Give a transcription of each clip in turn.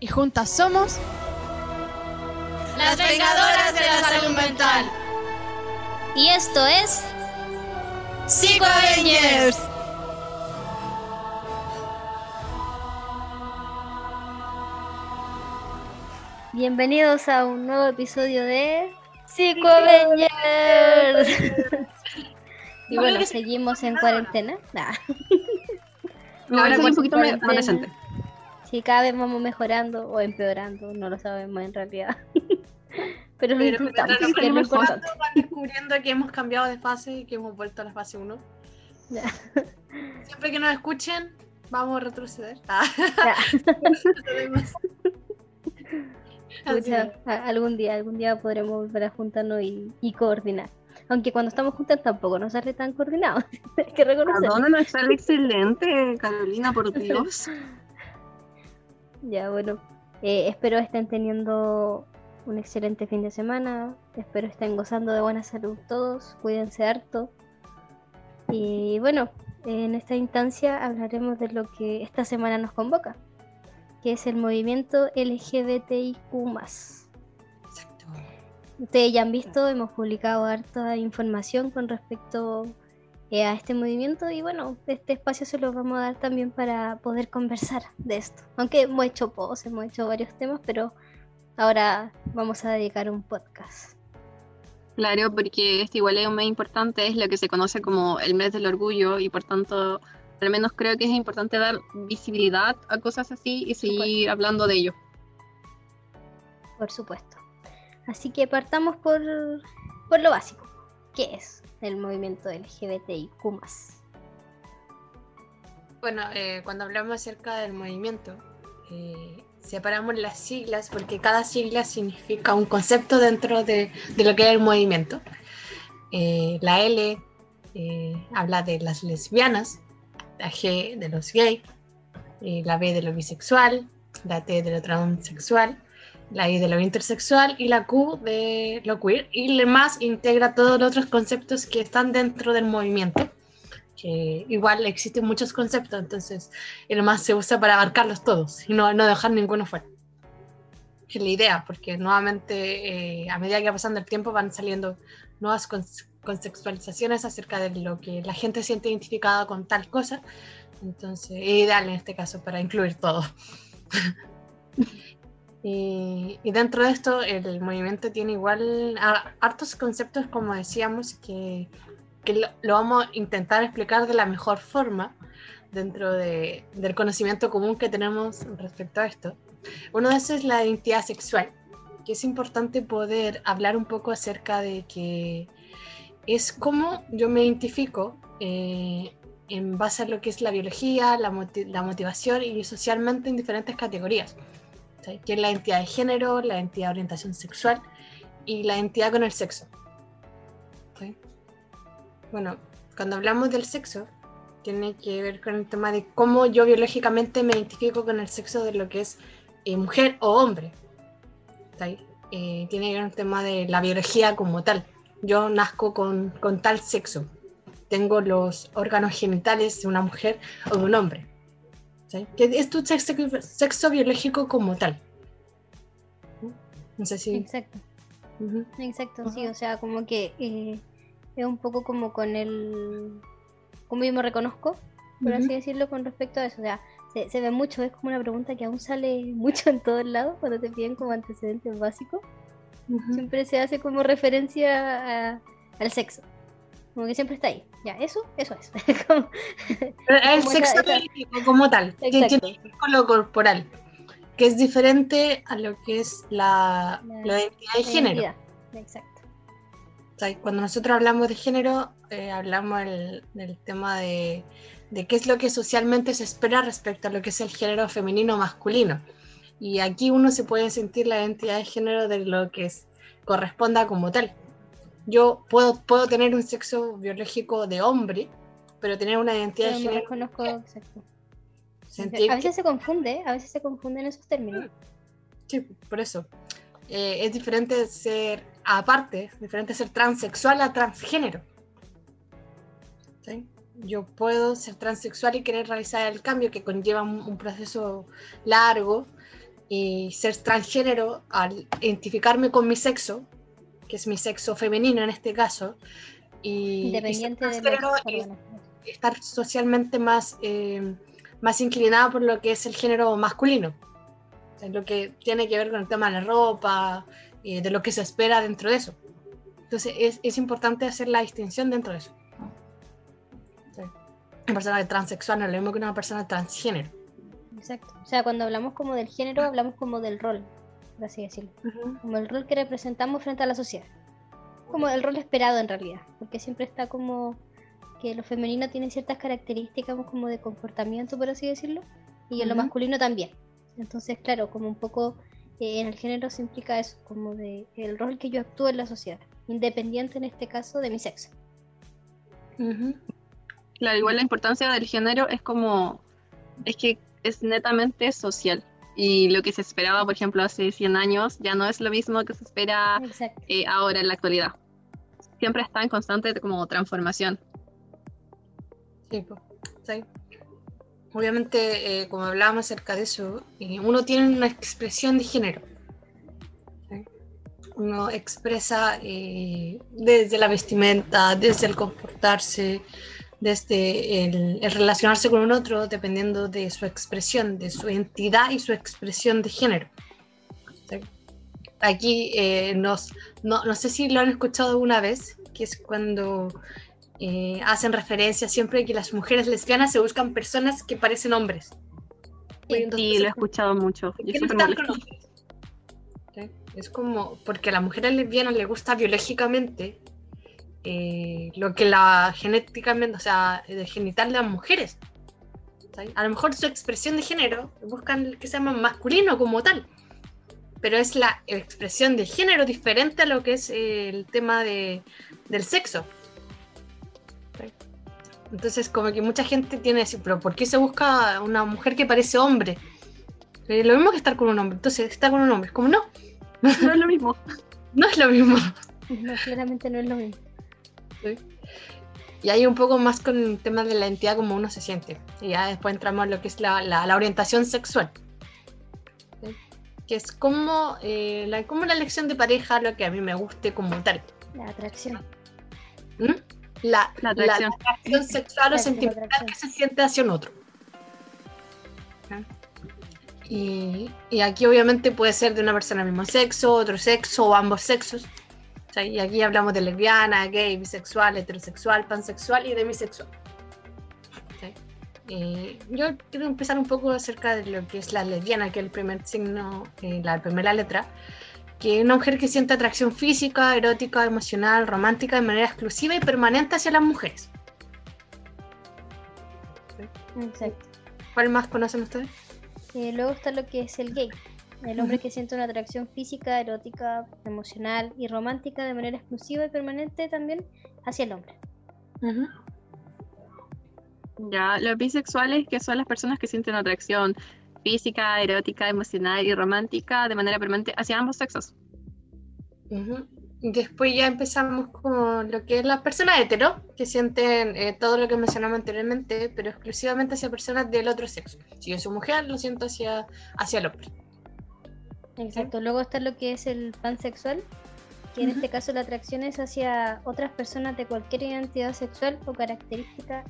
Y juntas somos Las vengadoras de la salud mental. Y esto es Psico Avengers. Bienvenidos a un nuevo episodio de Psico Avengers. y bueno, seguimos en cuarentena. Nah. Ahora un poquito más más Sí, cada vez vamos mejorando o empeorando, no lo sabemos en realidad. Pero lo Pero intentamos, que lo importante. van descubriendo que hemos cambiado de fase y que hemos vuelto a la fase 1. Ya. Siempre que nos escuchen, vamos a retroceder. Ah. Ya. Retrocedemos. Así Pucha, es. a- algún día, algún día podremos volver a juntarnos y, y coordinar. Aunque cuando estamos juntas tampoco nos sale tan coordinados. Hay que reconocerlo. Perdona, no está excelente, Carolina, por Dios. Ya, bueno. eh, espero estén teniendo un excelente fin de semana. Espero estén gozando de buena salud todos. Cuídense harto. Y bueno, en esta instancia hablaremos de lo que esta semana nos convoca, que es el movimiento LGBTIQ. Exacto. Ustedes ya han visto, hemos publicado harta información con respecto eh, a este movimiento y bueno, este espacio se lo vamos a dar también para poder conversar de esto. Aunque hemos hecho posts, hemos hecho varios temas, pero ahora vamos a dedicar un podcast. Claro, porque este igual es un mes importante, es lo que se conoce como el mes del orgullo y por tanto, al menos creo que es importante dar visibilidad a cosas así y seguir hablando de ello. Por supuesto. Así que partamos por, por lo básico. ¿Qué es el movimiento LGBTIQ? Bueno, eh, cuando hablamos acerca del movimiento, eh, separamos las siglas porque cada sigla significa un concepto dentro de, de lo que es el movimiento. Eh, la L habla de las lesbianas, la G de los gays, la B de lo bisexual, la T de lo transexual, la I de lo intersexual y la Q de lo queer. Y la más integra todos los otros conceptos que están dentro del movimiento que igual existen muchos conceptos, entonces el más se usa para abarcarlos todos y no, no dejar ninguno fuera. Que es la idea, porque nuevamente eh, a medida que va pasando el tiempo van saliendo nuevas conceptualizaciones acerca de lo que la gente siente identificada con tal cosa, entonces es ideal en este caso para incluir todo. y, y dentro de esto el movimiento tiene igual a- hartos conceptos, como decíamos, que que lo, lo vamos a intentar explicar de la mejor forma dentro de- del conocimiento común que tenemos respecto a esto. Uno de esos es la identidad sexual, que es importante poder hablar un poco acerca de que es cómo yo me identifico eh, en base a lo que es la biología, la, la motivación y socialmente en diferentes categorías, ¿sí? que es la identidad de género, la identidad de orientación sexual y la identidad con el sexo. Bueno, cuando hablamos del sexo, tiene que ver con el tema de cómo yo biológicamente me identifico con el sexo de lo que es eh, mujer o hombre. Eh, tiene que ver con el tema de la biología como tal. Yo nazco con, con tal sexo. Tengo los órganos genitales de una mujer o de un hombre. ¿Sí? Que es tu sexo, sexo biológico como tal. No sé si... Exacto. Exacto, sí, o sea, como que eh, es un poco como con el... como yo me reconozco, por así decirlo, con respecto a eso. O sea, se, se ve mucho, es como una pregunta que aún sale mucho en todos lados cuando te piden como antecedentes básicos. Siempre se hace como referencia a- al sexo. Como que siempre está ahí. Ya, eso, eso es. Como- El Como sexo como tal, que tiene Exacto. que ver con lo corporal, que es diferente a lo que es la, La- la identidad de género. identidad. Exacto. O sea, cuando nosotros hablamos de género, eh, hablamos el- del tema de, de qué es lo que socialmente se espera respecto a lo que es el género femenino o masculino. Y aquí uno se puede sentir la identidad de género de lo que es, corresponda como tal. Yo puedo, puedo tener un sexo biológico de hombre, pero tener una identidad de género. reconozco, exacto. A que- veces se confunde, a veces se confunden esos términos. Sí, por eso. Eh, es diferente ser, aparte, es diferente ser transexual a transgénero. ¿Sí? Yo puedo ser transexual y querer realizar el cambio que conlleva un, un proceso largo y ser transgénero al identificarme con mi sexo, que es mi sexo femenino en este caso, y, Independiente de estar socialmente más, eh, más inclinada por lo que es el género masculino. O sea, lo que tiene que ver con el tema de la ropa, eh, de lo que se espera dentro de eso. Entonces es, es importante hacer la distinción dentro de eso. Sí. Una persona transexual no es lo mismo que una persona transgénero. Exacto. O sea, cuando hablamos como del género, hablamos como del rol, por así decirlo. Como el rol que representamos frente a la sociedad. Como el rol esperado en realidad. Porque siempre está como que lo femenino tiene ciertas características como de comportamiento, por así decirlo. Y en lo masculino también. Entonces, claro, como un poco eh, en el género se implica eso, como de el rol que yo actúo en la sociedad. Independiente en este caso de mi sexo. Claro, igual la importancia del género es como, es que es netamente social. Y lo que se esperaba, por ejemplo, hace 100 años, ya no es lo mismo que se espera eh, ahora en la actualidad. Siempre está en constante como transformación. Sí. Sí. Obviamente, eh, como hablábamos acerca de eso, eh, uno tiene una expresión de género. ¿sí? Uno expresa eh, desde la vestimenta, desde el comportarse, desde el, el relacionarse con un otro, dependiendo de su expresión, de su entidad y su expresión de género. Aquí eh, nos, no, no sé si lo han escuchado alguna vez, que es cuando eh, hacen referencia siempre que las mujeres lesbianas se buscan personas que parecen hombres. Entonces, Sí, lo he escuchado mucho. ¿por Y qué es como porque a las mujeres lesbianas les gusta biológicamente eh, lo que la genéticamente, o sea, el genital de las mujeres. A lo mejor su expresión de género buscan que sea más masculino como tal, pero es la expresión de género diferente a lo que es eh, el tema de, del sexo. Entonces, como que mucha gente tiene así, pero ¿por qué se busca una mujer que parece hombre? Eh, lo mismo que estar con un hombre. Entonces, estar con un hombre es como, no, No es lo mismo. no es lo mismo. No, claramente no es lo mismo. Y ahí un poco más con el tema de la identidad, como uno se siente. Y ya después entramos en lo que es la, la- la orientación sexual. ¿Sí? Que es como, eh, la, como la elección de pareja, lo que a mí me guste como tal. La atracción. ¿Mm? La, La atracción. atracción sexual o sentimental que se siente hacia un otro. Y, y aquí obviamente puede ser de una persona del mismo sexo, otro sexo o ambos sexos. Y aquí hablamos de lesbiana, gay, bisexual, heterosexual, pansexual y demisexual. Eh, yo quiero empezar un poco acerca de lo que es la lesbiana, que es el primer signo, eh, la primera letra, que es una mujer que siente atracción física, erótica, emocional, romántica de manera exclusiva y permanente hacia las mujeres. Exacto. ¿Cuál más conocen ustedes? Eh, luego está lo que es el gay. El hombre que siente una atracción física, erótica, emocional y romántica de manera exclusiva y permanente también hacia el hombre. Ya, los bisexuales, que son las personas que sienten atracción física, erótica, emocional y romántica de manera permanente hacia ambos sexos. Después ya empezamos con lo que es las personas hetero, que sienten eh, todo lo que mencionamos anteriormente, pero exclusivamente hacia personas del otro sexo. Si yo soy mujer, lo siento hacia, hacia el hombre. Exacto. Luego está lo que es el pansexual, que en este caso la atracción es hacia otras personas de cualquier identidad sexual o característica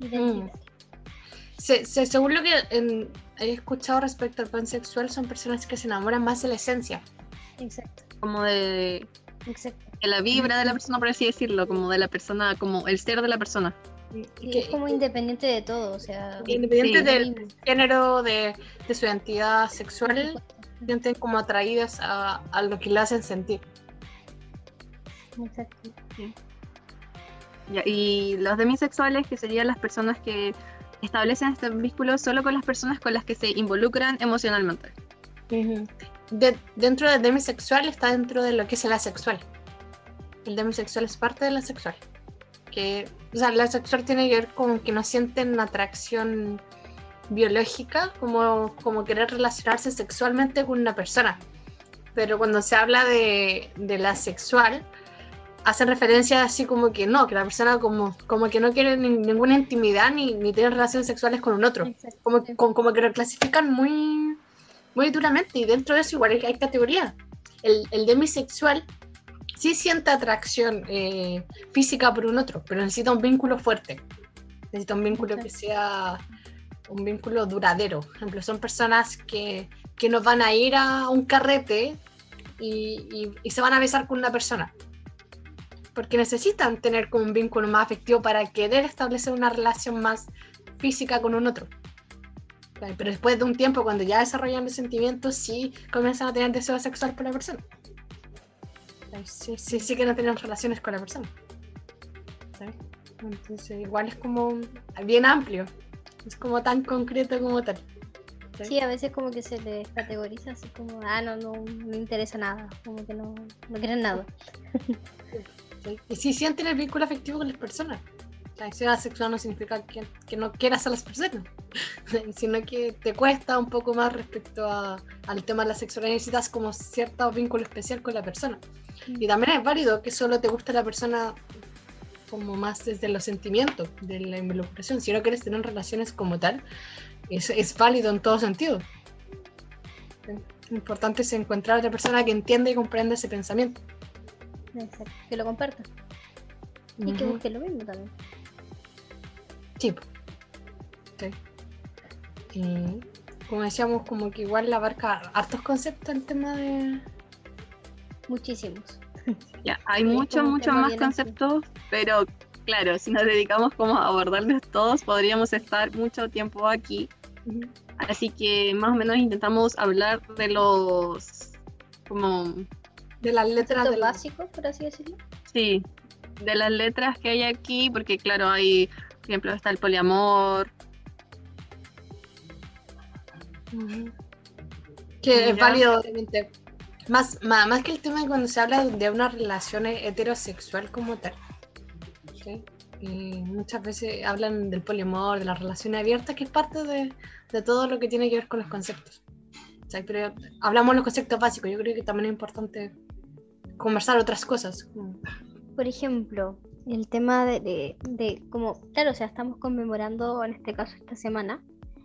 identitaria. Se- se- según lo que em, he escuchado respecto al pansexual, son personas que se enamoran más de la esencia. Exacto. Como de, Exacto. de la vibra de la persona, por así decirlo, como de la persona, como el ser de la persona. Y que- es como independiente de todo, o sea, independiente Sí. del género, de, de su identidad sexual, sienten como atraídas a, a lo que le hacen sentir. Exacto. Y los demisexuales, que serían las personas que establecen este vínculo solo con las personas con las que se involucran emocionalmente. De- dentro del demisexual está dentro de lo que es el asexual. El demisexual es parte de la sexual. Que, o sea, la sexual tiene que ver con que no sienten atracción biológica, como, como querer relacionarse sexualmente con una persona. Pero cuando se habla de, de la sexual, hacen referencia así como que no, que la persona como, como que no quiere ni- ninguna intimidad ni, ni tener relaciones sexuales con un otro. Como, como que lo clasifican muy, muy duramente y dentro de eso igual hay, hay categorías. El, el demisexual sí siente atracción eh, física por un otro, pero necesita un vínculo fuerte. Necesita un vínculo que sea un vínculo duradero. Por ejemplo, son personas que, que no van a ir a un carrete y, y- se van a besar con una persona. Porque necesitan tener como un vínculo más afectivo para querer establecer una relación más física con un otro. Pero después de un tiempo, cuando ya desarrollan los sentimientos, sí comienzan a tener deseo sexual por la persona. Sí, sí, sí quieren tener relaciones con la persona. Entonces, igual es como bien amplio. Es como tan concreto como tal. Sí, a veces como que se les categoriza así como, ah, no, no, me interesa nada, como que no, no quieren nada. ¿sí? Y sí sienten el vínculo afectivo con las personas. La acción asexual no significa que, que no quieras a las personas, sino que te cuesta un poco más respecto a- al tema de la sexualidad. Necesitas como cierto vínculo especial con la persona. Y también es válido que solo te guste la persona como más desde los sentimientos, de la involucración. Si no quieres tener relaciones como tal, es, es válido en todo sentido. Lo importante es encontrar a otra persona que entienda y comprenda ese pensamiento. Exacto, que lo compartan. Y que Ujú. busquen lo mismo también. Sí. Sí. Y como decíamos, como que igual abarca hartos conceptos el tema de. Ya, hay Sí, muchos, muchos más conceptos, pero claro, si nos dedicamos como a abordarlos todos, podríamos estar mucho tiempo aquí. Así que más o menos intentamos hablar de los, como, De las letras Conceptos de la- básicos, por así decirlo. sí, de las letras que hay aquí, porque claro, hay, por ejemplo, está el poliamor. Que es válido, obviamente. Más, más, más que el tema de cuando se habla de una relación heterosexual como tal. ¿sí? Y muchas veces hablan del poliamor, de la relación abierta, que es parte de, de todo lo que tiene que ver con los conceptos. Pero hablamos de los conceptos básicos, yo creo que también es importante conversar otras cosas. Por ejemplo, el tema de, de, de como, claro, o sea, estamos conmemorando en este caso esta semana,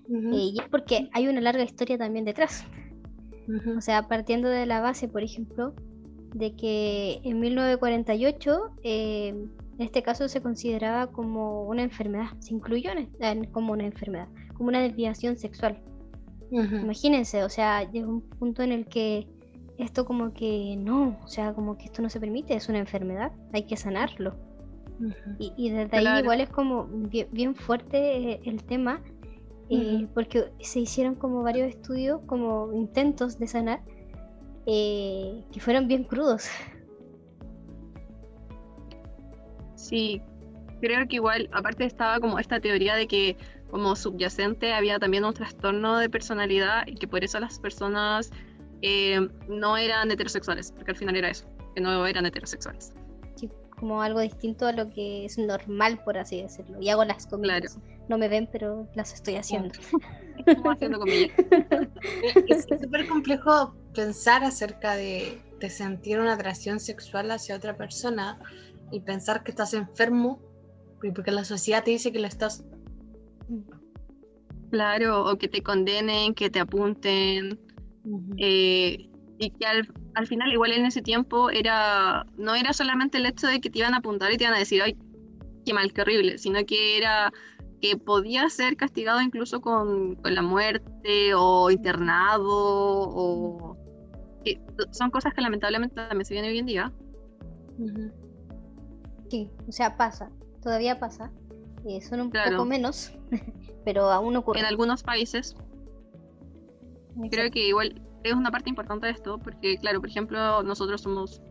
Ujú, eh, y es porque hay una larga historia también detrás. O sea, partiendo de la base, por ejemplo, de que en 1948, eh, en este caso se consideraba como una enfermedad, se incluyó en- como una enfermedad, como una desviación sexual. Imagínense, o sea, llega un punto en el que esto como que no, o sea, como que esto no se permite, es una enfermedad, hay que sanarlo. Y, y desde ahí igual es como bien, bien fuerte eh, el tema, eh, porque se hicieron como varios estudios, como intentos de sanar, eh, que fueron bien crudos. Sí, creo que igual, aparte estaba como esta teoría de que como subyacente había también un trastorno de personalidad y que por eso las personas eh, no eran heterosexuales, porque al final era eso, que no eran heterosexuales. Como algo distinto a lo que es normal, por así decirlo. Y hago las comillas. No me ven, pero las estoy haciendo. Como haciendo comillas. Es es súper complejo pensar acerca de, de sentir una atracción sexual hacia otra persona y pensar que estás enfermo porque la sociedad te dice que lo estás. Claro, o que te condenen, que te apunten, eh, y que al, al final igual en ese tiempo era no era solamente el hecho de que te iban a apuntar y te iban a decir, ay, qué mal, qué horrible, sino que era que podía ser castigado incluso con, con la muerte o internado o que son cosas que lamentablemente también se vienen hoy en día. Sí, o sea, pasa. Todavía pasa. eh, son un Claro. poco menos, pero aún ocurre. En algunos países creo que igual es una parte importante de esto, porque claro, por ejemplo, nosotros somos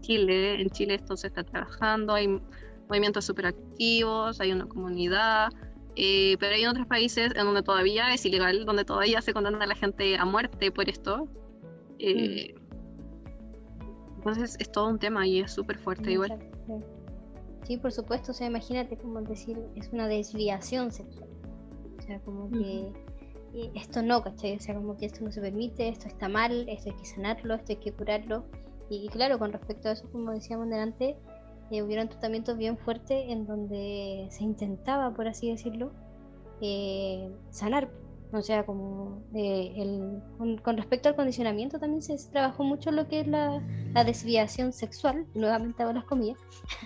Chile, en Chile esto se está trabajando, hay movimientos súper activos, hay una comunidad, eh, pero hay otros países en donde todavía es ilegal, donde todavía se condena a la gente a muerte por esto. Eh, entonces es todo un tema y es súper fuerte igual. Sí, por supuesto, o sea, imagínate como decir, es una desviación sexual. O sea, como que esto no, ¿cachai? O sea, como que esto no se permite, esto está mal, esto hay que sanarlo, esto hay que curarlo. Y, y claro, con respecto a eso, como decíamos delante, eh, hubieron tratamientos bien fuertes en donde se intentaba, por así decirlo, eh, sanar. O sea, como eh, el, con, con respecto al condicionamiento también se trabajó mucho lo que es la, la desviación sexual, nuevamente hago las comillas,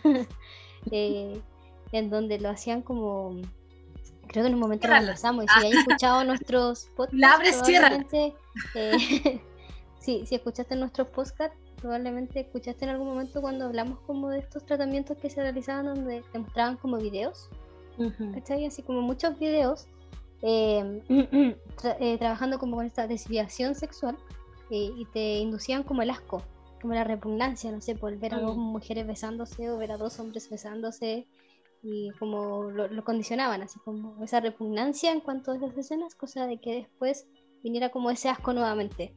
eh, en donde lo hacían como, creo que en un momento lo conversamos, y si hay escuchado nuestros podcasts, La abres, ciérrala. probablemente, eh, sí, si escuchaste nuestros podcasts, probablemente escuchaste en algún momento cuando hablamos como de estos tratamientos que se realizaban donde te mostraban como videos, ¿cachai? Así como muchos videos eh, tra- eh, trabajando como con esta desviación sexual eh, y te inducían como el asco, como la repugnancia, no sé, por ver a dos Mm. mujeres besándose o ver a dos hombres besándose y como lo, lo condicionaban, así como esa repugnancia en cuanto a esas escenas, cosa de que después viniera como ese asco nuevamente.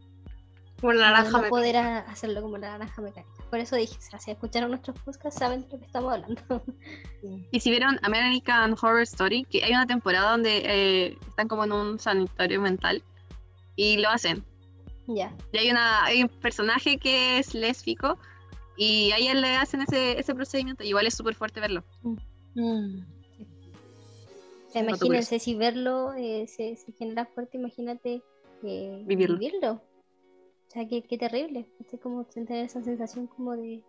Como la naranja no poder hacerlo como la naranja mecánica. Por eso dije, o sea, si escucharon nuestros podcasts saben de lo que estamos hablando. Y si vieron American Horror Story, que hay una temporada donde eh, están como en un sanitario mental y lo hacen. ya. Y hay, una, hay un personaje que es lésbico y a ella le hacen ese, ese procedimiento. Igual es súper fuerte verlo. Mm. O sea, Dato imagínense si verlo eh, se, se genera fuerte, imagínate eh, Vivirlo. O sea, qué, qué terrible. Es como tener esa sensación como de,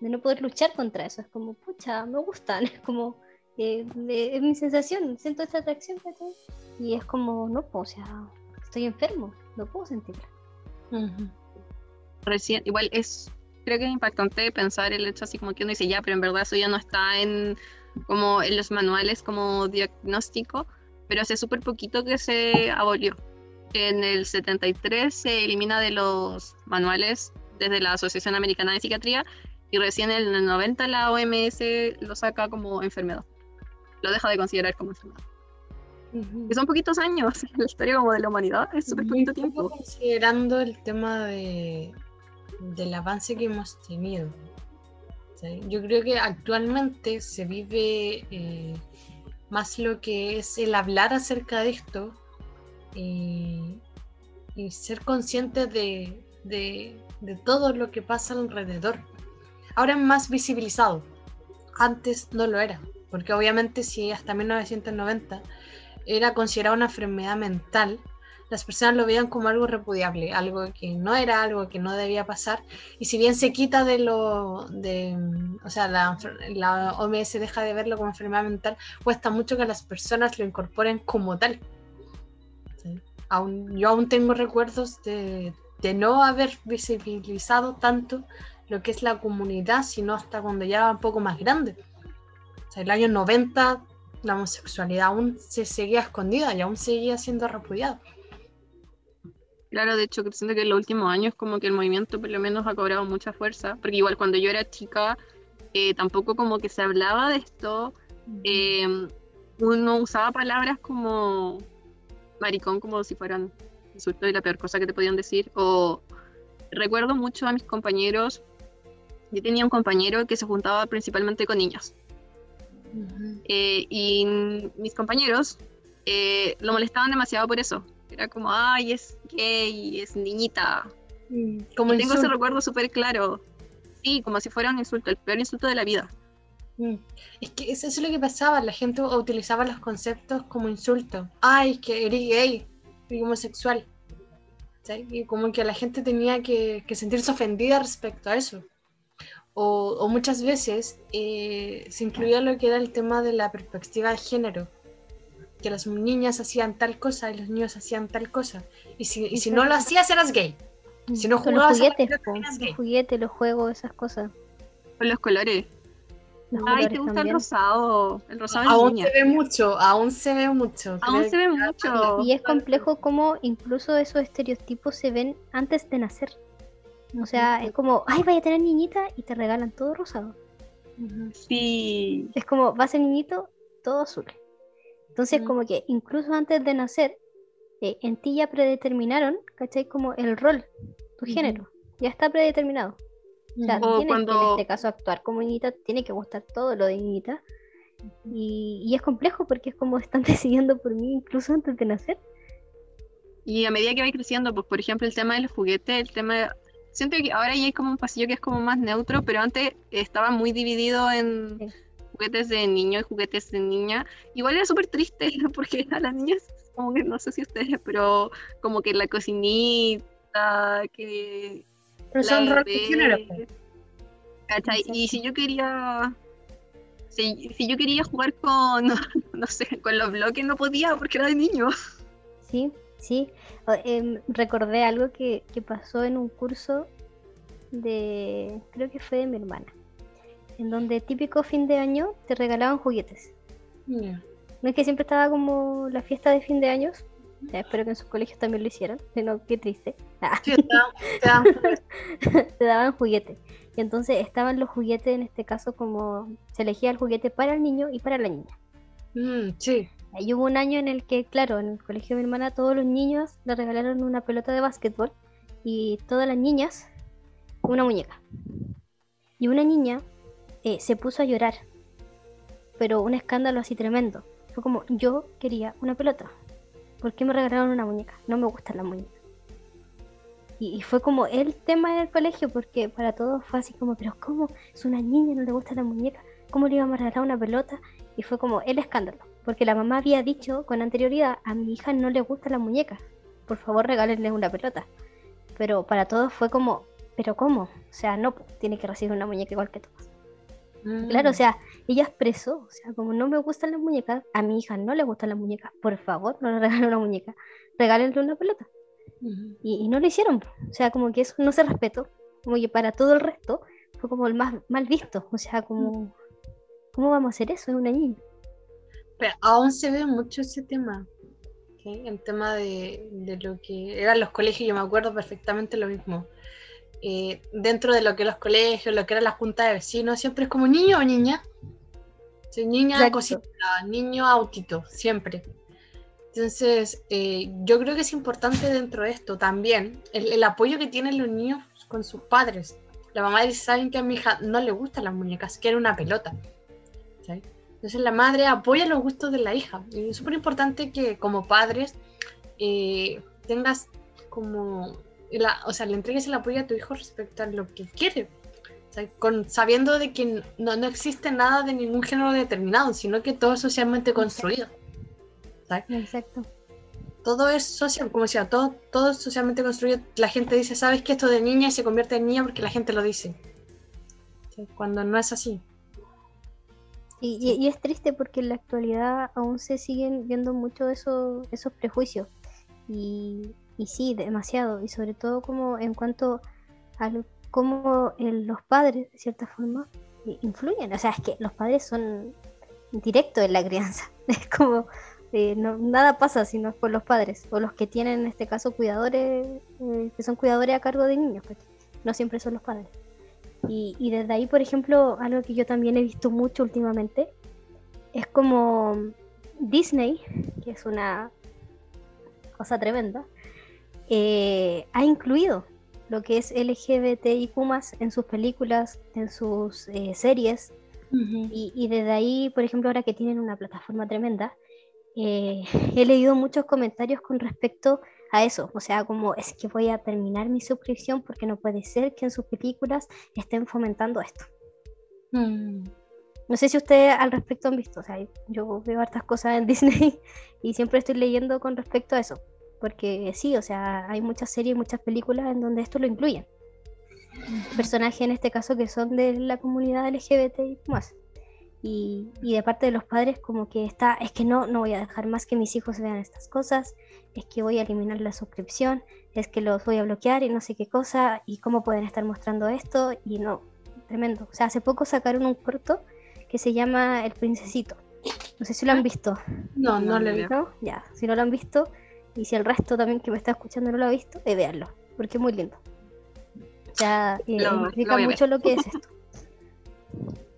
de no poder luchar contra eso. Es como, pucha, me gustan. Es como, eh, de- es mi sensación, siento esta atracción. Y es como, no puedo, o sea, estoy enfermo, no puedo sentirla. Recién, igual es, creo que es impactante pensar el hecho así como que uno dice, ya, pero en verdad eso ya no está en, como en los manuales como diagnóstico, pero hace súper poquito que se abolió. En el 73 se elimina de los manuales desde la Asociación Americana de Psiquiatría y recién en el 90 la OMS lo saca como enfermedad. Lo deja de considerar como enfermedad. Que son poquitos años en la historia como de la humanidad, es súper poquito tiempo. Considerando el tema de, del avance que hemos tenido. Yo creo que actualmente se vive eh, más lo que es el hablar acerca de esto y, y ser consciente de, de- de todo lo que pasa alrededor. Ahora es más visibilizado. Antes no lo era, porque obviamente si hasta 1990 era considerada una enfermedad mental, las personas lo veían como algo repudiable, algo que no era, algo que no debía pasar. Y si bien se quita de lo, de, o sea, la, la OMS deja de verlo como enfermedad mental, cuesta mucho que las personas lo incorporen como tal. Aún, yo aún tengo recuerdos de, de no haber visibilizado tanto lo que es la comunidad, sino hasta cuando ya era un poco más grande. O el año 90 la homosexualidad aún se seguía escondida y aún seguía siendo repudiada. Claro, de hecho, siento que en los últimos años como que el movimiento por lo menos ha cobrado mucha fuerza, porque igual cuando yo era chica eh, tampoco como que se hablaba de esto, eh, uno usaba palabras como maricón como si fueran insultos y la peor cosa que te podían decir, o recuerdo mucho a mis compañeros, yo tenía un compañero que se juntaba principalmente con niños, Ujú. eh, y mis compañeros eh, lo molestaban demasiado por eso. Era como, ay, es gay, es niñita. Como Y tengo ese recuerdo súper claro. Sí, como si fuera un insulto, el peor insulto de la vida. Mm. Es que eso es lo que pasaba, la gente utilizaba los conceptos como insulto. Ay, que eres gay, eres homosexual. ¿Sí? Y como que la gente tenía que, que sentirse ofendida respecto a eso. O, o muchas veces eh, se incluía lo que era el tema de la perspectiva de género. Que las niñas hacían tal cosa y los niños hacían tal cosa. Y si, y si no lo hacías, eras gay. Si no los jugabas a los juguetes, los juegos, esas cosas. Con los colores. Los Ay, te gusta el rosado. El rosado es Aún niña. se ve mucho, aún se ve mucho. Aún se ve mucho. Y es complejo como incluso esos estereotipos se ven antes de nacer. O sea, es como, ay, vaya a tener niñita y te regalan todo rosado. Sí. Es como, va a ser niñito, todo azul. Entonces, Mm. como que incluso antes de nacer, eh, en ti ya predeterminaron, ¿cachai? Como el rol, tu género, ya está predeterminado. O sea, O tienes que en cuando- este caso actuar como niñita, tiene que gustar todo lo de niñita. Y, y es complejo porque es como están decidiendo por mí incluso antes de nacer. Y a medida que va creciendo, pues por ejemplo el tema del juguete, el tema de- Siento que ahora ya hay como un pasillo que es como más neutro, pero antes estaba muy dividido en Sí. Juguetes de niño y juguetes de niña. Igual era súper triste porque a las niñas, como que no sé si ustedes, pero como que la cocinita, que Pero son bebé. ¿cachai? Y si yo quería... Si, si yo quería jugar con, no sé, con los bloques no podía porque era de niño. Sí, sí. Em, recordé algo que, que pasó en un curso de, creo que fue de mi hermana, en donde típico fin de año te regalaban juguetes. Ya. No es que siempre estaba como la fiesta de fin de años, ya, espero que en sus colegios también lo hicieran, pero qué triste. Ah, Sí, te dan- te dan- te daban juguetes. Y entonces estaban los juguetes, en este caso, como se elegía el juguete para el niño y para la niña. Mm, sí. Y hubo un año en el que, claro, en el colegio de mi hermana, todos los niños le regalaron una pelota de básquetbol y todas las niñas una muñeca. Y una niña eh, se puso a llorar, pero un escándalo así tremendo. Fue como, yo quería una pelota. ¿Por qué me regalaron una muñeca? No me gustan las muñecas. Y, fue como el tema en el colegio, porque para todos fue así como, pero ¿cómo? Es una niña, no le gusta la muñeca. ¿Cómo le íbamos a regalar una pelota? Y fue como el escándalo, porque la mamá había dicho con anterioridad, a mi hija no le gusta la muñeca, por favor regálenle una pelota. Pero para todos fue como, ¿pero cómo? O sea, no, tiene que recibir una muñeca igual que todos. Claro, o Mm. sea, ella expresó, o sea, como no me gustan las muñecas, a mi hija no le gustan las muñecas, por favor, no le regalen una muñeca, regálenle una pelota. Y, y no lo hicieron, o sea, como que eso no se respetó, como que para todo el resto fue como el más mal visto, o sea, como, ¿cómo vamos a hacer eso? Es una niña. Pero aún se ve mucho ese tema. El tema de, de lo que eran los colegios, yo me acuerdo perfectamente lo mismo. Eh, dentro de lo que los colegios, lo que era la junta de vecinos, siempre es como niño o niña. Niña Exacto. cosita, niño autito, siempre. Entonces, eh, yo creo que es importante dentro de esto también el, el apoyo que tienen los niños con sus padres. La mamá dice, saben que a mi hija no le gustan las muñecas, quiere una pelota. ¿sí? Entonces la madre apoya los gustos de la hija. Y es súper importante que como padres eh, tengas como, la, o sea, le entregues el apoyo a tu hijo respecto a lo que quiere. O sea, con, sabiendo de que no, no existe nada de ningún género determinado, sino que todo es socialmente construido. ¿sabes? Exacto. Todo es social, como decía, todo, todo es socialmente construido. La gente dice, ¿sabes que esto de niña se convierte en niña porque la gente lo dice? ¿sí? Cuando no es así. Y, y- y es triste porque en la actualidad aún se siguen viendo mucho eso, esos prejuicios. Y, y sí, demasiado. Y sobre todo como en cuanto a cómo los padres, de cierta forma, eh, influyen. O sea, es que los padres son directos en la crianza. Es como, eh, nada pasa si no es por los padres. O los que tienen, en este caso, cuidadores, eh, que son cuidadores a cargo de niños. pues, No siempre son los padres. Y desde ahí, por ejemplo, algo que yo también he visto mucho últimamente es como Disney, que es una cosa tremenda, eh, ha incluido lo que es LGBTIQ en sus películas, en sus eh, series, y, y desde ahí, por ejemplo, ahora que tienen una plataforma tremenda, eh, he leído muchos comentarios con respecto a eso. O sea, como es que voy a terminar mi suscripción porque no puede ser que en sus películas estén fomentando esto. Mm. No sé si ustedes al respecto han visto, o sea, yo veo hartas cosas en Disney y siempre estoy leyendo con respecto a eso. Porque sí, o sea, hay muchas series, muchas películas en donde esto lo incluyen. Personajes en este caso que son de la comunidad LGBT y más. Y, y de parte de los padres como que está, es que no, no voy a dejar más que mis hijos vean estas cosas, es que voy a eliminar la suscripción, es que los voy a bloquear y no sé qué cosa, y cómo pueden estar mostrando esto, y no, tremendo. O sea, hace poco sacaron un corto que se llama El Princesito. No sé si lo han visto, No, no, No, le ni vi. idea. ¿no? Ya, si no lo han visto, y si el resto también que me está escuchando no lo ha visto, eh, véanlo, porque es muy lindo. Sea, eh, Lo- lo mucho lo que es esto.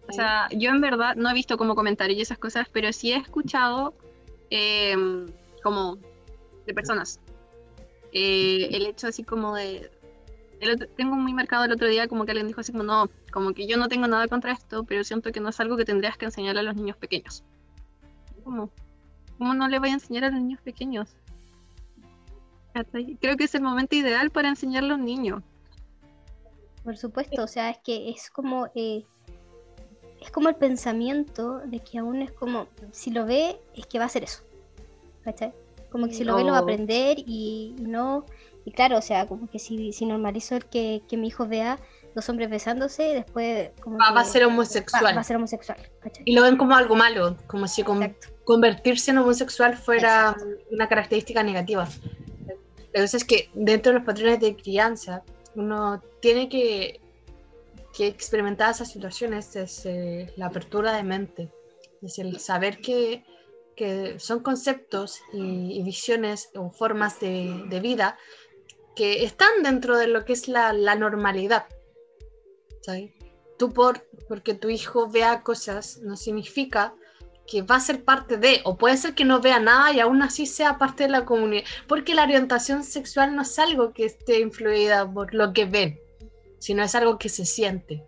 O sea, yo en verdad no he visto como comentarios y esas cosas, pero sí he escuchado eh, como de personas. Eh, el hecho así como de... otro- tengo muy marcado el otro día como que alguien dijo así como, no, como que yo no tengo nada contra esto, pero siento que no es algo que tendrías que enseñarle a los niños pequeños. ¿Cómo? ¿Cómo no le voy a enseñar a los niños pequeños? Creo que es el momento ideal para enseñarle a un niño. Por supuesto, o sea, es que es como eh, es como el pensamiento de que aún es como si lo ve es que va a hacer eso. ¿Cachai? Como que si lo ve lo va a No. aprender y, y no y claro, o sea, como que si, si normalizo el que, que mi hijo vea dos hombres besándose, después como Va- que va a ser homosexual. va a ser homosexual, ¿cachai? Y lo ven como algo malo, como si con- convertirse en homosexual fuera una característica negativa. La cosa es que dentro de los patrones de crianza, uno tiene que, que experimentar esas situaciones desde la apertura de mente, desde el saber que, que son conceptos y, y visiones o formas de, de vida que están dentro de lo que es la, la normalidad. ¿sabes? Tú por, porque tu hijo vea cosas no significa que va a ser parte de, o puede ser que no vea nada y aún así sea parte de la comunidad, porque la orientación sexual no es algo que esté influida por lo que ven, sino es algo que se siente.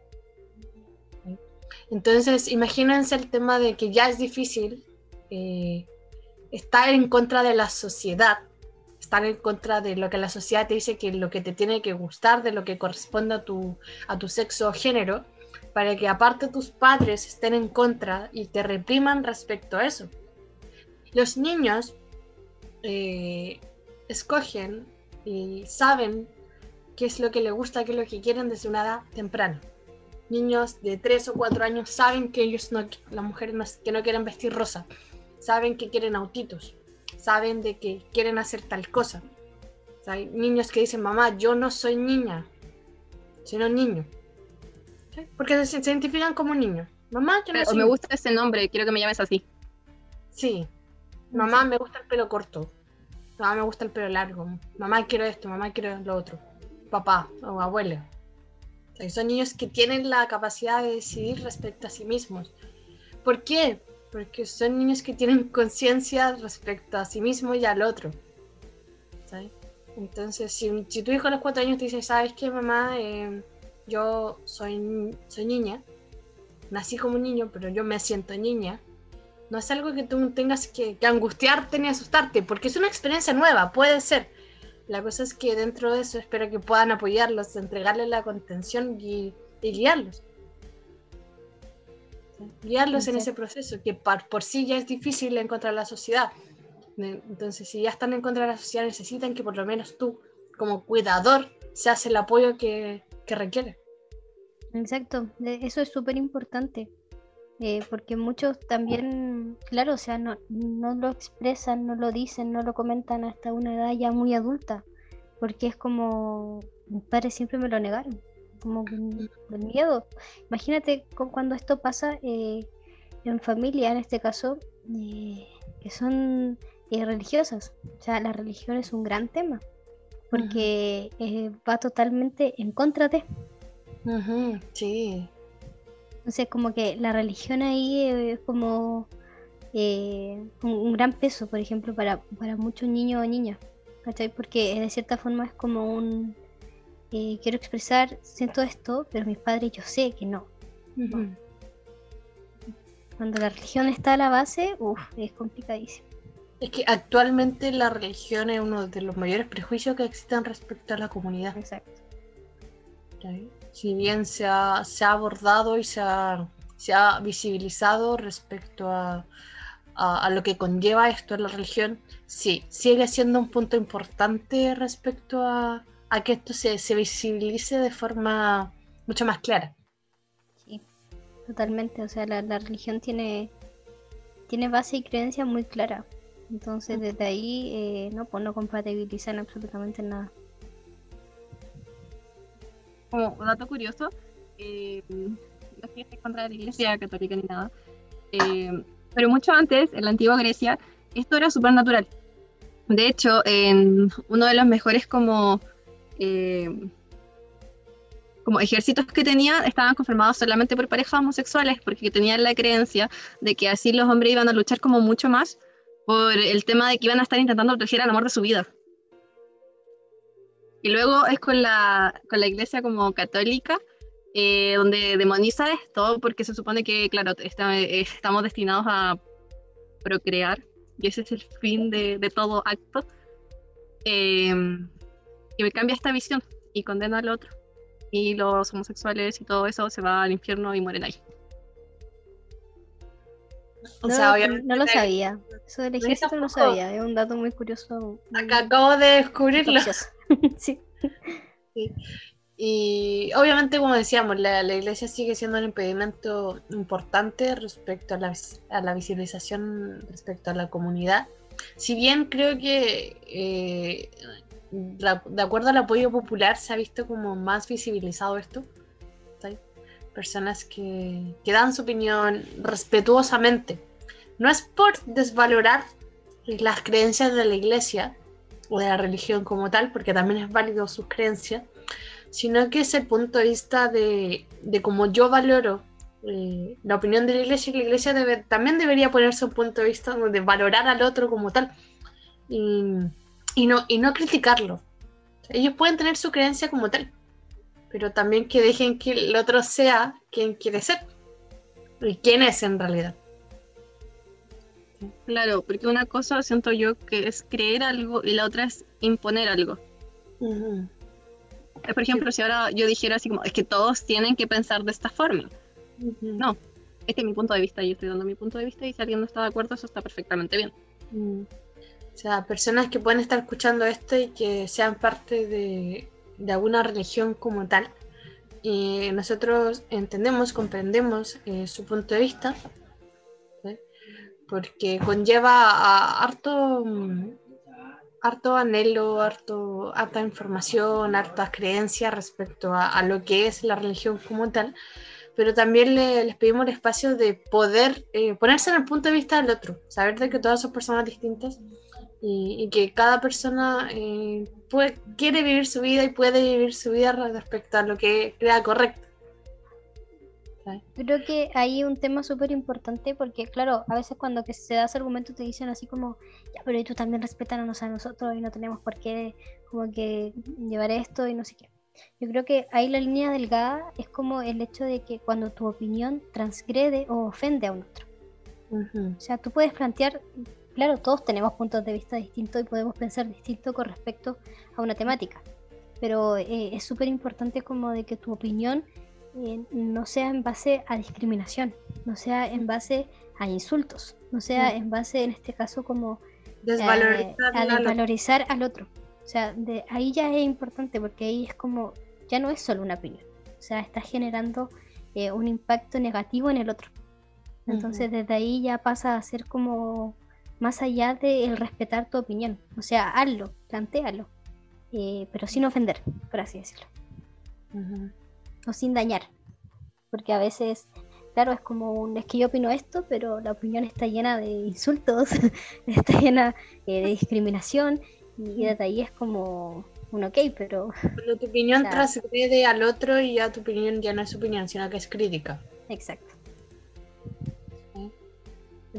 Entonces, imagínense el tema de que ya es difícil eh, estar en contra de la sociedad, estar en contra de lo que la sociedad te dice que lo que te tiene que gustar, de lo que corresponde a tu, a tu sexo o género, para que aparte tus padres estén en contra y te repriman respecto a eso. Los niños eh, escogen y saben qué es lo que les gusta, qué es lo que quieren desde una edad temprana. Niños de 3 o 4 años saben que ellos no, las mujeres no, que no quieren vestir rosa, saben que quieren autitos, saben de que quieren hacer tal cosa. Hay niños que dicen, mamá, yo no soy niña, sino niño. ¿Sí? Porque se, se identifican como niños. Mamá, yo no O soy me gusta ese nombre, quiero que me llames así. Sí. Mamá, me gusta el pelo corto. Mamá, me gusta el pelo largo. Mamá, quiero esto. Mamá, quiero lo otro. Papá o abuelo. O sea, son niños que tienen la capacidad de decidir respecto a sí mismos. ¿Por qué? Porque son niños que tienen conciencia respecto a sí mismo y al otro. ¿sabes? Entonces, si, si tu hijo a los cuatro años te dice, ¿sabes qué, mamá? Eh, yo soy, soy niña. Nací como niño, pero yo me siento niña no es algo que tú tengas que, que, angustiarte ni asustarte, porque es una experiencia nueva, puede ser. La cosa es que dentro de eso espero que puedan apoyarlos, entregarles la contención y, y guiarlos. ¿Sí? Guiarlos en ese proceso, que por, por, sí ya es difícil encontrar la sociedad. Entonces, si ya están en contra de la sociedad, necesitan que por lo menos tú, como cuidador, seas el apoyo que, que requiere. Exacto, eso es súper importante. Eh, porque muchos también, claro, o sea, no, no lo expresan, no lo dicen, no lo comentan hasta una edad ya muy adulta, porque es como, mis padres siempre me lo negaron, como el miedo. Imagínate con, cuando esto pasa eh, en familia, en este caso, eh, que son religiosas, o sea, la religión es un gran tema, porque uh -huh. va totalmente en contra de. Uh -huh, sí. Entonces, como que la religión ahí es como eh, un gran peso, por ejemplo, para, para muchos niños o niñas, ¿cachai? Porque de cierta forma es como un, eh, quiero expresar, siento esto, pero mis padres yo sé que no. Uh -huh. Cuando la religión está a la base, uff, es complicadísimo. Es que actualmente la religión es uno de los mayores prejuicios que existen respecto a la comunidad. Exacto. Si bien se ha, se ha abordado y se ha, se ha, visibilizado respecto a, a, a, lo que conlleva esto en la religión, sí, sigue siendo un punto importante respecto a, a que esto se, se, visibilice de forma mucho más clara. Sí, totalmente. O sea, la, la religión tiene, tiene base y creencia muy clara. Entonces, desde ahí, eh, no, pues no compatibilizan absolutamente nada como dato curioso, eh, no estoy en contra de la iglesia católica ni nada, eh, pero mucho antes, en la antigua Grecia, esto era súper natural. De hecho, en uno de los mejores como, eh, como ejércitos que tenían, estaban conformados solamente por parejas homosexuales, porque tenían la creencia de que así los hombres iban a luchar como mucho más por el tema de que iban a estar intentando proteger al amor de su vida. Y luego es con la, con la iglesia como católica, eh, donde demoniza esto, porque se supone que, claro, eh, estamos destinados a procrear, y ese es el fin de, de todo acto. Y me cambia esta visión y condena al otro. Y los homosexuales y todo eso se va al infierno y mueren ahí. O no, sea, lo- obviamente no lo la- sabía. Eso del ejército no lo sabía. Es un dato muy curioso. muy Acá acabo de descubrirlo. sí. Y obviamente, como decíamos, la, la iglesia sigue siendo un impedimento importante respecto a la, a la visibilización respecto a la comunidad. Si bien creo que eh, la- de acuerdo al apoyo popular se ha visto como más visibilizado esto. Personas que, que dan su opinión respetuosamente. No es por desvalorar las creencias de la iglesia o de la religión como tal, porque también es válido sus creencias, sino que es el punto de vista de, de cómo yo valoro eh, la opinión de la iglesia, y la iglesia debe, también debería ponerse un punto de vista de valorar al otro como tal y, y no, y no criticarlo. Ellos pueden tener su creencia como tal, pero también que dejen que el otro sea quien quiere ser y quién es en realidad. Claro, porque una cosa siento yo que es creer algo y la otra es imponer algo. Eh, Por ejemplo, si ahora yo dijera así como, es que todos tienen que pensar de esta forma. No. Este es mi punto de vista yo estoy dando mi punto de vista y si alguien no está de acuerdo, eso está perfectamente bien. Mm. O sea, personas que pueden estar escuchando esto y que sean parte de, de alguna religión como tal. Y nosotros entendemos, comprendemos eh, su punto de vista, porque conlleva harto, harto anhelo, harto, harta información, hartas creencias respecto a, a lo que es la religión como tal, pero también le- les pedimos el espacio de poder eh, ponerse en el punto de vista del otro, saber de que todas son personas distintas y, y que cada persona eh, puede- quiere vivir su vida y puede vivir su vida respecto a lo que crea correcto. Creo que hay un tema súper importante porque, claro, a veces cuando que se da ese argumento te dicen así como, ya, pero y tú también respétanos a nosotros y no tenemos por qué como que llevar esto y no sé qué. Yo creo que ahí la línea delgada es como el hecho de que cuando tu opinión transgrede o ofende a un otro. Ujú. O sea, tú puedes plantear, claro, todos tenemos puntos de vista distintos y podemos pensar distinto con respecto a una temática, pero eh, es súper importante como de que tu opinión eh, no sea en base a discriminación, no sea en base a insultos, no sea en base, en este caso, como eh, Desvalorizar a al otro. desvalorizar al otro. O sea, de ahí ya es importante porque ahí es como, ya no es solo una opinión, o sea, estás generando eh, un impacto negativo en el otro. Entonces desde ahí ya pasa a ser como más allá de el respetar tu opinión. O sea, hazlo, plantéalo, eh, pero sin ofender, por así decirlo. O sin dañar. Porque a veces, claro, es como un, es que yo opino esto, pero la opinión está llena de insultos, está llena eh, de discriminación, y desde ahí es como un ok, pero Cuando tu opinión transgrede al otro y ya tu opinión ya no es opinión, sino que es crítica. exacto.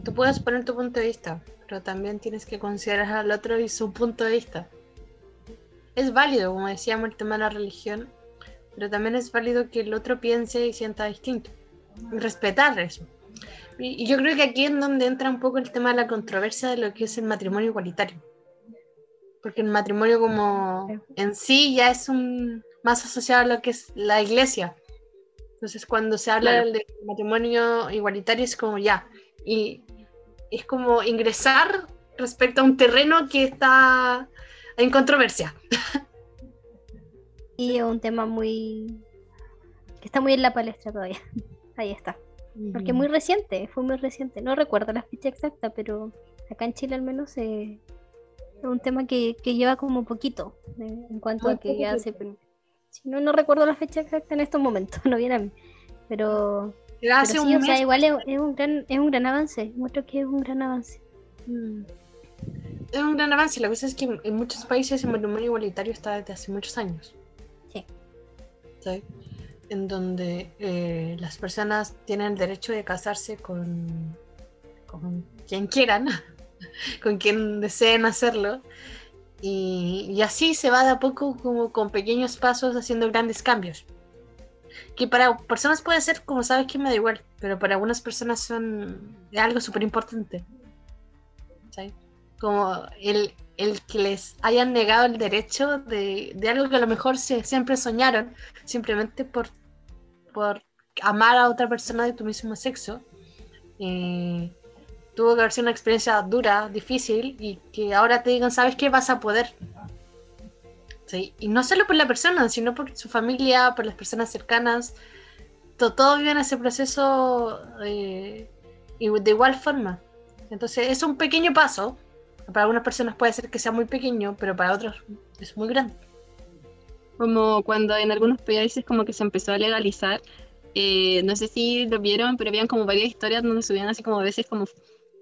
Tú puedes poner tu punto de vista, pero también tienes que considerar al otro y su punto de vista. Es válido, como decíamos, el tema de la religión, pero también es válido que el otro piense y sienta distinto. Respetar eso. Y, y yo creo que aquí es donde entra un poco el tema de la controversia de lo que es el matrimonio igualitario. Porque el matrimonio como en sí ya es un más asociado a lo que es la iglesia. Entonces cuando se habla Claro. del matrimonio igualitario es como ya. Y es como ingresar respecto a un terreno que está en controversia. Y es un tema muy... que está muy en la palestra todavía. Ahí está. Porque es muy reciente, fue muy reciente. No recuerdo la fecha exacta, pero acá en Chile al menos eh, es un tema que, que lleva como poquito eh, en cuanto Muy a que ya se... Si no, no recuerdo la fecha exacta en estos momentos, no viene a mí. Pero, Pero hace sí, un o sea, igual es, es un gran, es un gran avance. Muestro que es un gran avance. Mm. Es un gran avance. La cosa es que en muchos países el matrimonio igualitario está desde hace muchos años. Sí. ¿sí? En donde eh, las personas tienen el derecho de casarse con, con quien quieran. con quien deseen hacerlo. Y, y así se va de a poco como con pequeños pasos haciendo grandes cambios. Que para personas puede ser como sabes que me da igual, pero para algunas personas son algo súper importante. Como el, el que les hayan negado el derecho de, de algo que a lo mejor se, siempre soñaron, simplemente por, por amar a otra persona de tu mismo sexo. Eh, tuvo que haber sido una experiencia dura, difícil, y que ahora te digan, ¿sabes qué? Vas a poder. Sí, Y no solo por la persona, sino por su familia, por las personas cercanas. To- Todos viven ese proceso eh, y de igual forma. Entonces es un pequeño paso. Para algunas personas puede ser que sea muy pequeño, pero para otros es muy grande. Como cuando en algunos países como que se empezó a legalizar, eh, no sé si lo vieron, pero habían como varias historias donde subían así como a veces como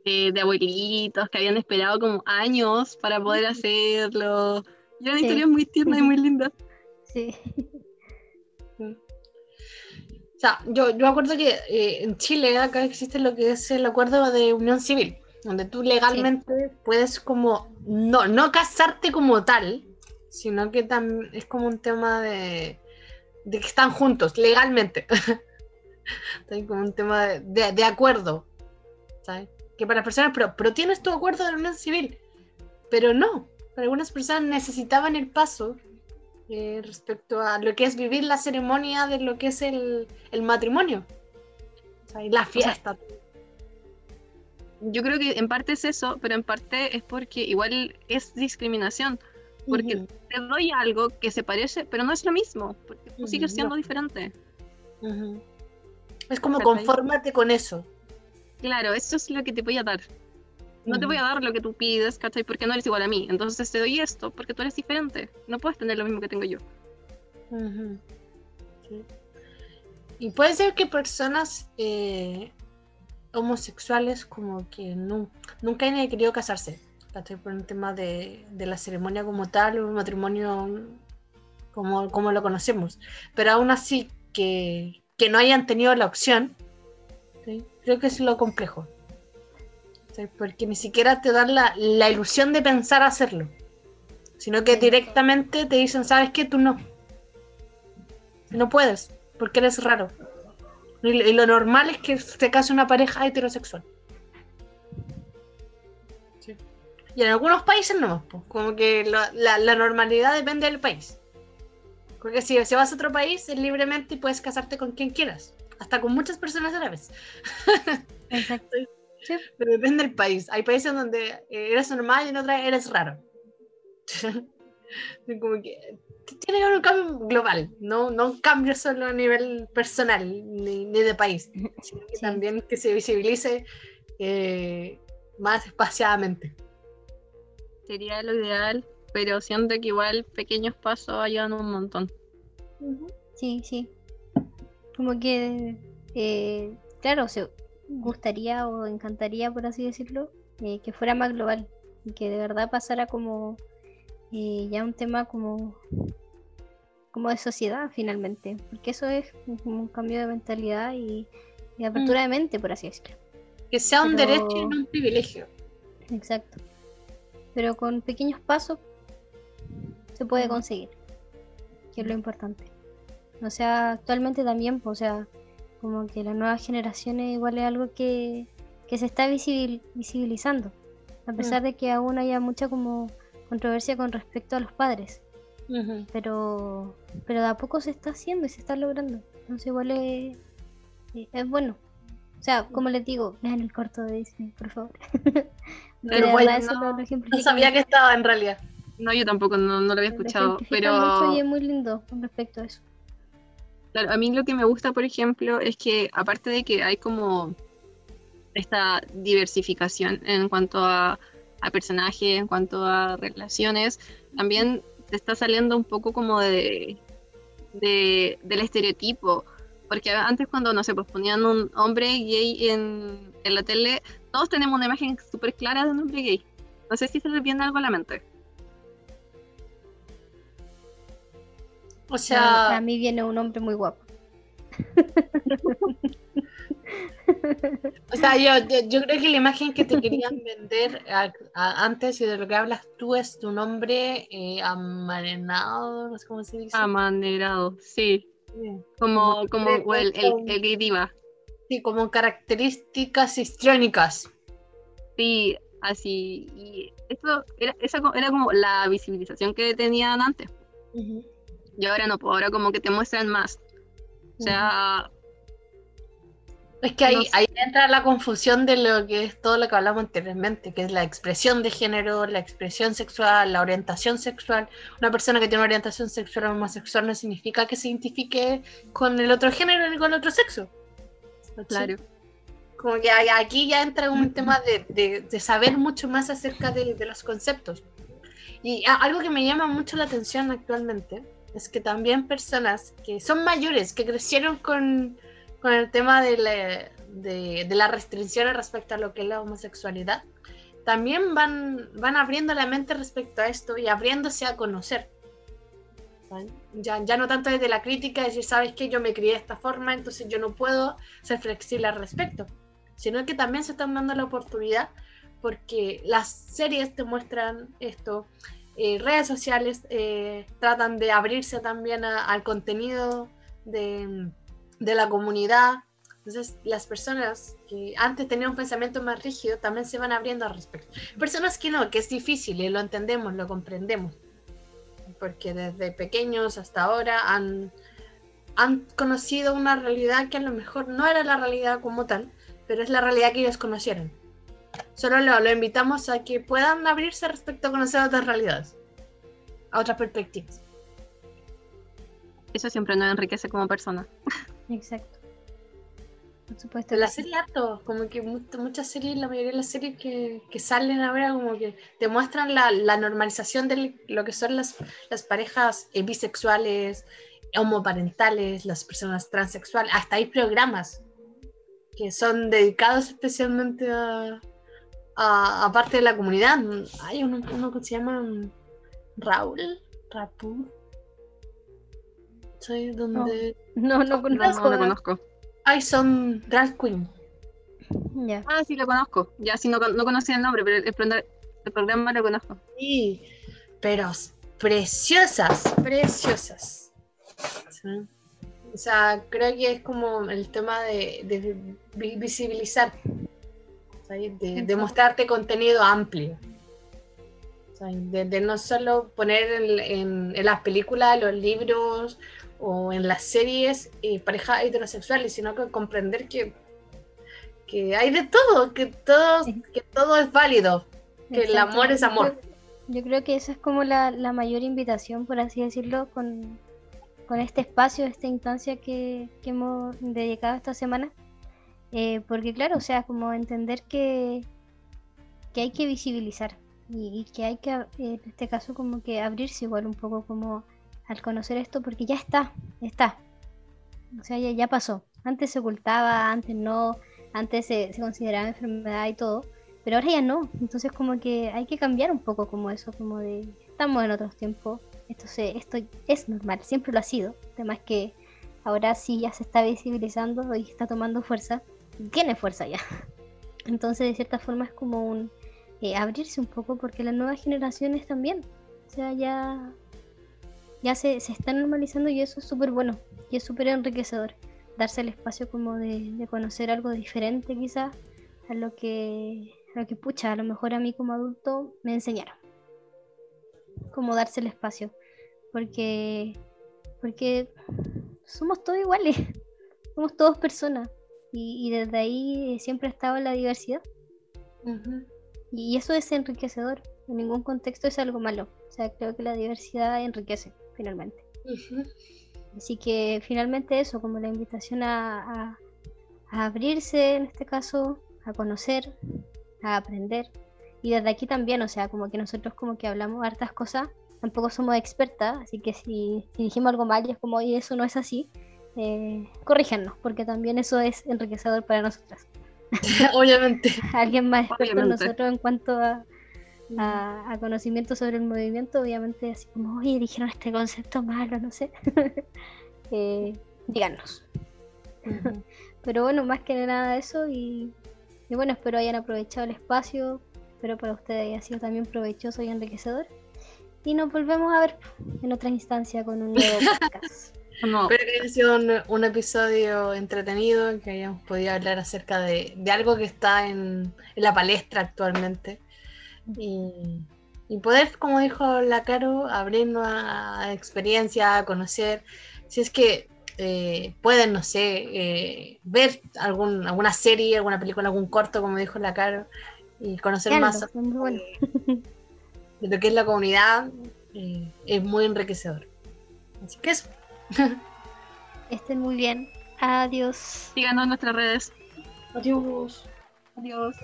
eh, de abuelitos que habían esperado como años para poder hacerlo. Y eran Sí. historias muy tiernas y muy lindas. Sí. O sea, yo, yo acuerdo que eh, en Chile acá existe lo que es el acuerdo de unión civil, donde tú legalmente puedes como no, no casarte como tal, sino que también es como un tema de, de que están juntos legalmente. Como un tema de, de- de acuerdo. ¿sabes? Que para las personas, pero, pero tienes tu acuerdo de la unión civil. Pero no, para algunas personas necesitaban el paso eh, respecto a lo que es vivir la ceremonia de lo que es el, el matrimonio. O sea, y la fiesta. Yo creo que en parte es eso, pero en parte es porque igual es discriminación. Porque te doy algo que se parece, pero no es lo mismo, porque tú sigues no. siendo diferente. Es como confórmate con eso. Claro, eso es lo que te voy a dar. No te voy a dar lo que tú pides, ¿cachai? Porque no eres igual a mí. Entonces te doy esto porque tú eres diferente. No puedes tener lo mismo que tengo yo. Ujú. Sí. Y puede ser que personas eh, homosexuales como que nu- nunca hayan querido casarse, ¿cachai? Por un tema de, de la ceremonia como tal, un matrimonio como, como lo conocemos. Pero aún así que, que no hayan tenido la opción, ¿sí? creo que es lo complejo. ¿Sí? Porque ni siquiera te dan la, la ilusión de pensar hacerlo, sino que directamente te dicen, ¿sabes qué? Tú no. No puedes, porque eres raro. Y, lo- y lo normal es que se case una pareja heterosexual. Sí. Y en algunos países no, pues, como que lo- la, la normalidad depende del país. Porque si, si vas a otro país, es libremente y puedes casarte con quien quieras, hasta con muchas personas a la vez. Exacto. Pero depende del país. Hay países donde eh, eres normal y en otras eres raro. Sí, como que tiene que haber un cambio global, no, no un cambio solo a nivel personal ni, ni de país, sino que Sí. también que se visibilice eh, más espaciadamente. Sería lo ideal, pero siento que igual pequeños pasos ayudan un montón. Sí, sí. Como que, eh, claro, se gustaría o encantaría, por así decirlo, eh, que fuera más global y que de verdad pasara como eh, ya un tema como, como de sociedad finalmente, porque eso es como un cambio de mentalidad y, y apertura de mente, por así decirlo. Que sea un Pero- derecho y no un privilegio. Exacto. Pero con pequeños pasos se puede conseguir, que es lo importante. O sea, actualmente también, pues, o sea, como que las nuevas generaciones igual es algo que, que se está visibil- visibilizando, a pesar de que aún haya mucha como controversia con respecto a los padres, pero, pero de a poco se está haciendo y se está logrando. Entonces igual es, es bueno. O sea, como les digo, vean el corto de Disney, por favor. Pero bueno, eso no- sabía que estaba en realidad. No, yo tampoco no, no lo había escuchado, mucho pero y es muy lindo con respecto a eso. Claro, a mí lo que me gusta, por ejemplo, es que aparte de que hay como esta diversificación en cuanto a, personajes, en cuanto a relaciones, también te está saliendo un poco como de, de- del estereotipo. Porque antes cuando, no sé, pues ponían un hombre gay en, en la tele, todos tenemos una imagen súper clara de un hombre gay. No sé si se les viene algo a la mente. O a sea, mí viene un hombre muy guapo. O sea, yo, yo, yo creo que la imagen que te querían vender a- a- antes y de lo que hablas tú es tu nombre eh, amarenado, no sé cómo se dice. Amanerado, sí. Sí. Como, como el, el, el gay diva. Sí, como características histriónicas. Sí, así. Y eso era, esa era como la visibilización que tenían antes. Y ahora no, pues ahora como que te muestran más. O sea, Es que ahí, No sé. ahí entra la confusión de lo que es todo lo que hablamos anteriormente, que es la expresión de género, la expresión sexual, la orientación sexual. Una persona que tiene una orientación sexual homosexual no significa que se identifique con el otro género ni con el otro sexo. claro. Como que aquí ya entra un tema de, de- de saber mucho más acerca de, de los conceptos. Y algo que me llama mucho la atención actualmente es que también personas que son mayores, que crecieron con, con el tema de la, de, de las restricciones respecto a lo que es la homosexualidad, también van, van abriendo la mente respecto a esto y abriéndose a conocer. Ya, ya no tanto desde la crítica, decir, sabes que yo me crié de esta forma, entonces yo no puedo ser flexible al respecto, sino que también se están dando la oportunidad porque las series te muestran esto, eh, redes sociales eh, tratan de abrirse también a- al contenido de, de la comunidad. Entonces, las personas que antes tenían un pensamiento más rígido también se van abriendo al respecto. Personas que no, que es difícil y lo entendemos, lo comprendemos. Porque desde pequeños hasta ahora han, han conocido una realidad que a lo mejor no era la realidad como tal, pero es la realidad que ellos conocieron. Solo lo, lo invitamos a que puedan abrirse respecto a conocer otras realidades, a otras perspectivas. Eso siempre nos enriquece como persona. Exacto. Por supuesto. La serie harto, como que mu- muchas series, la mayoría de las series que, que salen ahora como que te muestran la, la normalización de lo que son las, las parejas eh, bisexuales, homoparentales, las personas transexuales, hasta hay programas que son dedicados especialmente a, a, a parte de la comunidad. Hay uno, uno que se llama Raúl, Rapu. Soy donde... No, no No, conozco. no lo conozco. Ay, son drag queen. Ah, sí lo conozco. Ya sí no, no conocía el nombre, pero el, pro- el programa lo conozco. Sí, pero preciosas, preciosas. Sí. O sea, creo que es como el tema de, de vi- visibilizar, de, de mostrarte contenido amplio. De, de no solo poner en, en- en las películas, los libros o en las series eh, parejas heterosexuales, sino que comprender que, que hay de todo, que todo, Sí. que todo es válido, que el amor es amor. Yo creo que esa es como la, la mayor invitación, por así decirlo, con, con este espacio, esta instancia que, que hemos dedicado esta semana. Eh, porque claro, o sea, como entender que, que hay que visibilizar y, y que hay que, en este caso, como que abrirse igual un poco como al conocer esto, porque ya está, está. O sea, ya, ya pasó. Antes se ocultaba, antes no, antes se, se consideraba enfermedad y todo, pero ahora ya no. Entonces como que hay que cambiar un poco como eso, como de estamos en otros tiempos, esto se, esto es normal, siempre lo ha sido. Además que ahora sí ya se está visibilizando y está tomando fuerza, tiene fuerza ya. Entonces de cierta forma es como un eh, abrirse un poco porque las nuevas generaciones también, o sea, ya ya se, se está normalizando y eso es súper bueno y es súper enriquecedor. Darse el espacio como de, de conocer algo diferente quizás a lo que, a lo que pucha, a lo mejor a mí como adulto me enseñaron. Como darse el espacio. Porque, porque somos todos iguales, somos todos personas. Y, y desde ahí siempre ha estado la diversidad. Y eso es enriquecedor. En ningún contexto es algo malo. O sea, creo que la diversidad enriquece, finalmente. Así que finalmente eso, como la invitación a, a- a abrirse, en este caso, a conocer, a aprender. Y desde aquí también, o sea, como que nosotros como que hablamos hartas cosas, tampoco somos expertas, así que si, si dijimos algo mal y es como, oye, eso no es así, eh, corríjanos, porque también eso es enriquecedor para nosotras. Obviamente. Alguien más experto en nosotros en cuanto a, a, a conocimiento sobre el movimiento, obviamente así como, oye, dijeron este concepto malo, no sé. eh, díganos. Pero bueno, más que nada eso y, y bueno, espero hayan aprovechado el espacio. Espero para ustedes haya sido también provechoso y enriquecedor. Y nos volvemos a ver en otra instancia con un nuevo podcast. Espero que haya sido un, un episodio entretenido, que hayamos podido hablar acerca de, de algo que está en, en la palestra actualmente. Y, y poder, como dijo la Caro, abrirnos a, a experiencia, a conocer. Si es que eh, pueden, no sé, eh, ver algún, alguna serie, alguna película, algún corto, como dijo la Caro, y conocer más bueno. de lo que es la comunidad, eh, es muy enriquecedor. Así que eso. Estén muy bien. Adiós. síganos en nuestras redes. Adiós. Adiós.